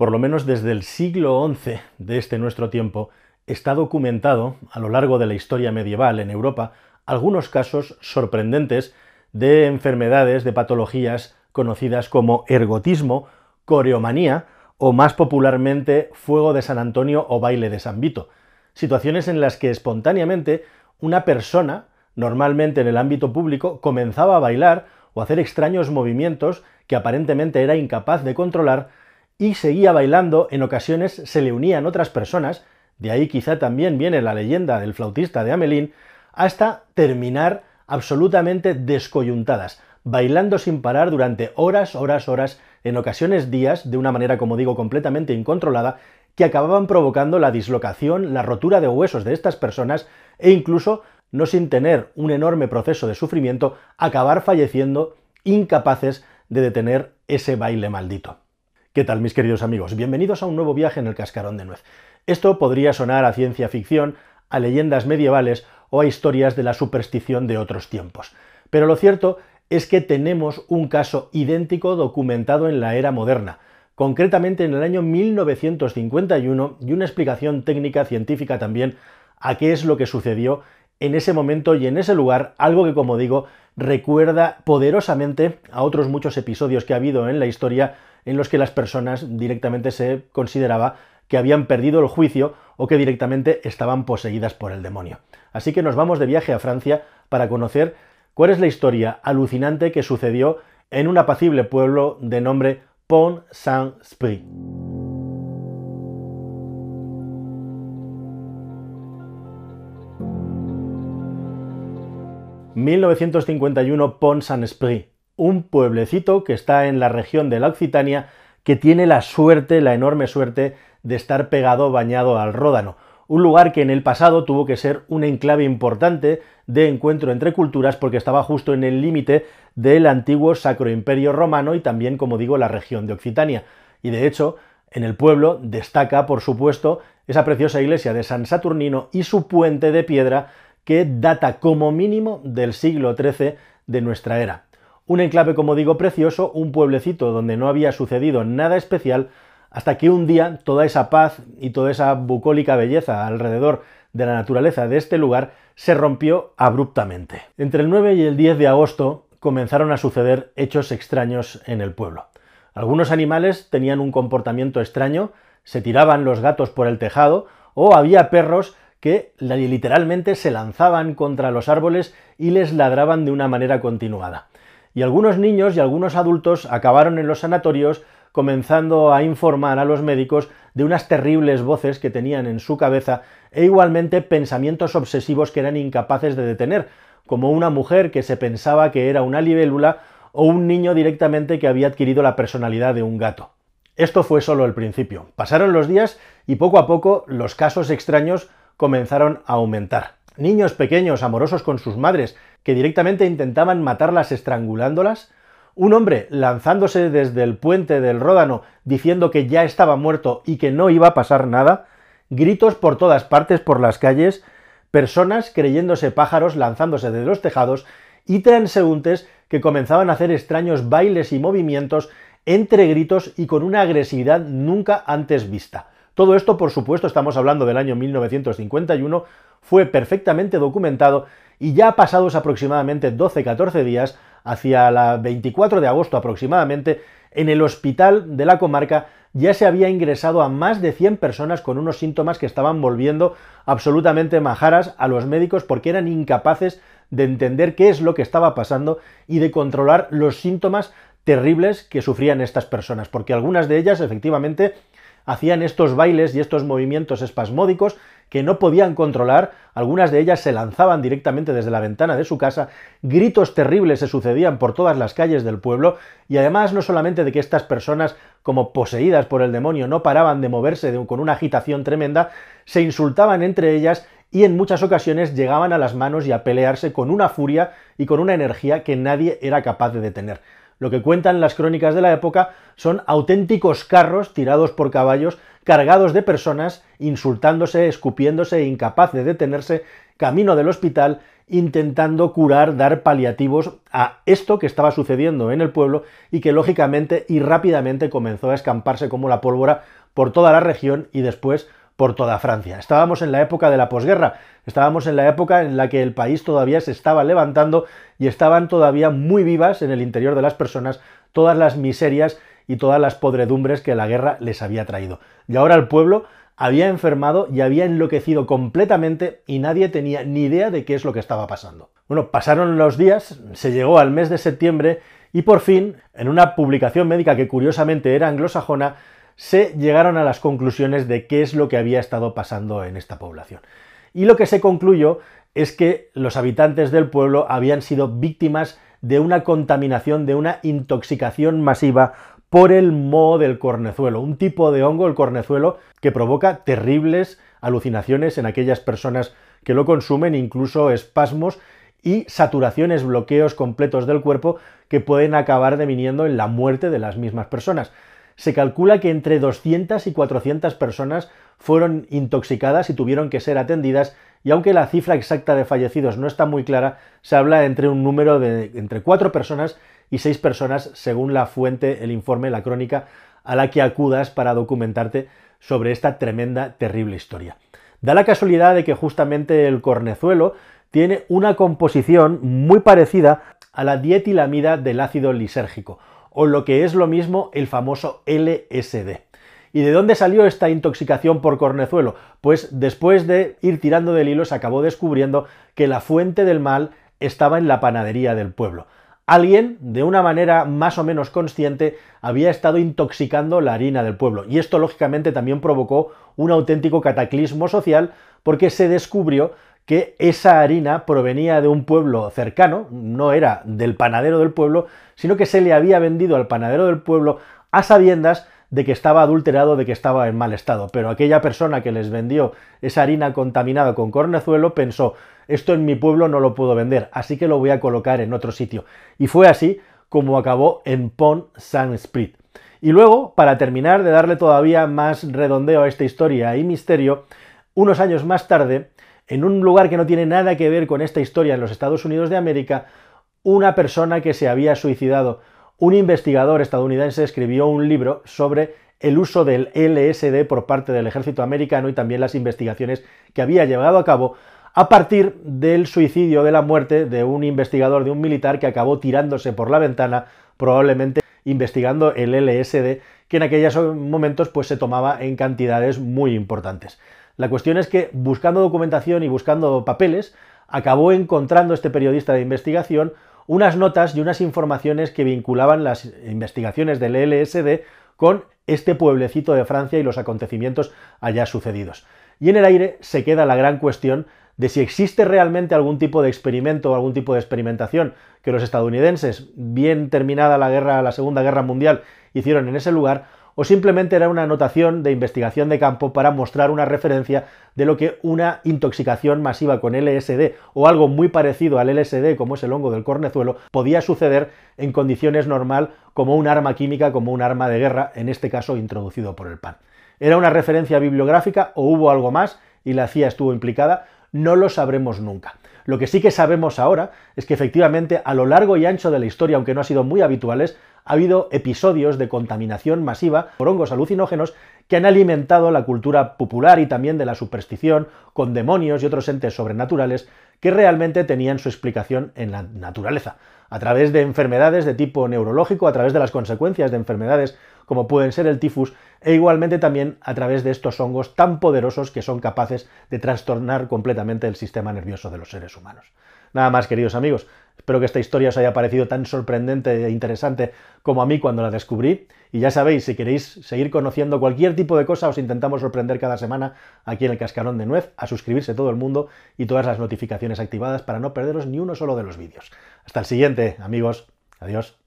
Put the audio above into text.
por lo menos desde el siglo XI de este nuestro tiempo, está documentado a lo largo de la historia medieval en Europa algunos casos sorprendentes de enfermedades, de patologías conocidas como ergotismo, coreomanía o más popularmente fuego de San Antonio o baile de San Vito. Situaciones en las que espontáneamente una persona, normalmente en el ámbito público, comenzaba a bailar o hacer extraños movimientos que aparentemente era incapaz de controlar y seguía bailando, en ocasiones se le unían otras personas, de ahí quizá también viene la leyenda del flautista de Amelín, hasta terminar absolutamente descoyuntadas, bailando sin parar durante horas, horas, horas, en ocasiones días, de una manera, como digo, completamente incontrolada, que acababan provocando la dislocación, la rotura de huesos de estas personas e incluso, no sin tener un enorme proceso de sufrimiento, acabar falleciendo incapaces de detener ese baile maldito. ¿Qué tal mis queridos amigos? Bienvenidos a un nuevo viaje en el cascarón de nuez. Esto podría sonar a ciencia ficción, a leyendas medievales o a historias de la superstición de otros tiempos. Pero lo cierto es que tenemos un caso idéntico documentado en la era moderna, concretamente en el año 1951, y una explicación técnica científica también a qué es lo que sucedió en ese momento y en ese lugar, algo que como digo recuerda poderosamente a otros muchos episodios que ha habido en la historia en los que las personas directamente se consideraba que habían perdido el juicio o que directamente estaban poseídas por el demonio. Así que nos vamos de viaje a Francia para conocer cuál es la historia alucinante que sucedió en un apacible pueblo de nombre Pont-Saint-Esprit. 1951 Pont-Saint-Esprit, un pueblecito que está en la región de la Occitania que tiene la suerte, la enorme suerte de estar pegado, bañado al Ródano, un lugar que en el pasado tuvo que ser un enclave importante de encuentro entre culturas porque estaba justo en el límite del antiguo Sacro Imperio Romano y también, como digo, la región de Occitania. Y de hecho, en el pueblo destaca, por supuesto, esa preciosa iglesia de San Saturnino y su puente de piedra que data como mínimo del siglo XIII de nuestra era. Un enclave, como digo, precioso, un pueblecito donde no había sucedido nada especial, hasta que un día toda esa paz y toda esa bucólica belleza alrededor de la naturaleza de este lugar se rompió abruptamente. Entre el 9 y el 10 de agosto comenzaron a suceder hechos extraños en el pueblo. Algunos animales tenían un comportamiento extraño, se tiraban los gatos por el tejado, o había perros que literalmente se lanzaban contra los árboles y les ladraban de una manera continuada y algunos niños y algunos adultos acabaron en los sanatorios comenzando a informar a los médicos de unas terribles voces que tenían en su cabeza e igualmente pensamientos obsesivos que eran incapaces de detener, como una mujer que se pensaba que era una libélula o un niño directamente que había adquirido la personalidad de un gato. Esto fue solo el principio. Pasaron los días y poco a poco los casos extraños comenzaron a aumentar. Niños pequeños amorosos con sus madres que directamente intentaban matarlas estrangulándolas, un hombre lanzándose desde el puente del Ródano diciendo que ya estaba muerto y que no iba a pasar nada, gritos por todas partes por las calles, personas creyéndose pájaros lanzándose de los tejados y transeúntes que comenzaban a hacer extraños bailes y movimientos entre gritos y con una agresividad nunca antes vista. Todo esto, por supuesto, estamos hablando del año 1951, fue perfectamente documentado y ya pasados aproximadamente 12-14 días, hacia la 24 de agosto aproximadamente, en el hospital de la comarca ya se había ingresado a más de 100 personas con unos síntomas que estaban volviendo absolutamente majaras a los médicos porque eran incapaces de entender qué es lo que estaba pasando y de controlar los síntomas terribles que sufrían estas personas, porque algunas de ellas efectivamente hacían estos bailes y estos movimientos espasmódicos que no podían controlar, algunas de ellas se lanzaban directamente desde la ventana de su casa, gritos terribles se sucedían por todas las calles del pueblo, y además no solamente de que estas personas, como poseídas por el demonio, no paraban de moverse con una agitación tremenda, se insultaban entre ellas y en muchas ocasiones llegaban a las manos y a pelearse con una furia y con una energía que nadie era capaz de detener. Lo que cuentan las crónicas de la época son auténticos carros tirados por caballos, cargados de personas, insultándose, escupiéndose, incapaz de detenerse, camino del hospital intentando curar, dar paliativos a esto que estaba sucediendo en el pueblo y que lógicamente y rápidamente comenzó a escamparse como la pólvora por toda la región y después por toda Francia. Estábamos en la época de la posguerra, estábamos en la época en la que el país todavía se estaba levantando y estaban todavía muy vivas en el interior de las personas todas las miserias y todas las podredumbres que la guerra les había traído. Y ahora el pueblo había enfermado y había enloquecido completamente y nadie tenía ni idea de qué es lo que estaba pasando. Bueno, pasaron los días, se llegó al mes de septiembre y por fin, en una publicación médica que curiosamente era anglosajona, se llegaron a las conclusiones de qué es lo que había estado pasando en esta población. Y lo que se concluyó es que los habitantes del pueblo habían sido víctimas de una contaminación, de una intoxicación masiva por el moho del cornezuelo, un tipo de hongo, el cornezuelo, que provoca terribles alucinaciones en aquellas personas que lo consumen, incluso espasmos y saturaciones, bloqueos completos del cuerpo que pueden acabar deviniendo en la muerte de las mismas personas. Se calcula que entre 200 y 400 personas fueron intoxicadas y tuvieron que ser atendidas y aunque la cifra exacta de fallecidos no está muy clara, se habla entre un número de entre 4 personas y seis personas según la fuente, el informe, la crónica a la que acudas para documentarte sobre esta tremenda, terrible historia. Da la casualidad de que justamente el cornezuelo tiene una composición muy parecida a la dietilamida del ácido lisérgico, o lo que es lo mismo el famoso LSD. ¿Y de dónde salió esta intoxicación por cornezuelo? Pues después de ir tirando del hilo se acabó descubriendo que la fuente del mal estaba en la panadería del pueblo. Alguien, de una manera más o menos consciente, había estado intoxicando la harina del pueblo. Y esto, lógicamente, también provocó un auténtico cataclismo social porque se descubrió que esa harina provenía de un pueblo cercano, no era del panadero del pueblo, sino que se le había vendido al panadero del pueblo a sabiendas de que estaba adulterado, de que estaba en mal estado. Pero aquella persona que les vendió esa harina contaminada con cornezuelo pensó, esto en mi pueblo no lo puedo vender, así que lo voy a colocar en otro sitio. Y fue así como acabó en Pont Saint-Esprit. Y luego, para terminar de darle todavía más redondeo a esta historia y misterio, unos años más tarde, en un lugar que no tiene nada que ver con esta historia en los Estados Unidos de América, una persona que se había suicidado un investigador estadounidense escribió un libro sobre el uso del LSD por parte del ejército americano y también las investigaciones que había llevado a cabo a partir del suicidio de la muerte de un investigador, de un militar que acabó tirándose por la ventana, probablemente investigando el LSD, que en aquellos momentos pues, se tomaba en cantidades muy importantes. La cuestión es que buscando documentación y buscando papeles, acabó encontrando este periodista de investigación unas notas y unas informaciones que vinculaban las investigaciones del LSD con este pueblecito de Francia y los acontecimientos allá sucedidos. Y en el aire se queda la gran cuestión de si existe realmente algún tipo de experimento o algún tipo de experimentación que los estadounidenses, bien terminada la guerra, la Segunda Guerra Mundial, hicieron en ese lugar, o simplemente era una anotación de investigación de campo para mostrar una referencia de lo que una intoxicación masiva con LSD o algo muy parecido al LSD como es el hongo del cornezuelo podía suceder en condiciones normal como un arma química, como un arma de guerra, en este caso introducido por el PAN. ¿Era una referencia bibliográfica o hubo algo más y la CIA estuvo implicada? No lo sabremos nunca. Lo que sí que sabemos ahora es que efectivamente a lo largo y ancho de la historia, aunque no ha sido muy habituales, ha habido episodios de contaminación masiva por hongos alucinógenos que han alimentado la cultura popular y también de la superstición con demonios y otros entes sobrenaturales que realmente tenían su explicación en la naturaleza, a través de enfermedades de tipo neurológico, a través de las consecuencias de enfermedades como pueden ser el tifus, e igualmente también a través de estos hongos tan poderosos que son capaces de trastornar completamente el sistema nervioso de los seres humanos. Nada más, queridos amigos. Espero que esta historia os haya parecido tan sorprendente e interesante como a mí cuando la descubrí. Y ya sabéis, si queréis seguir conociendo cualquier tipo de cosa, os intentamos sorprender cada semana aquí en el Cascarón de Nuez, a suscribirse todo el mundo y todas las notificaciones activadas para no perderos ni uno solo de los vídeos. Hasta el siguiente, amigos. Adiós.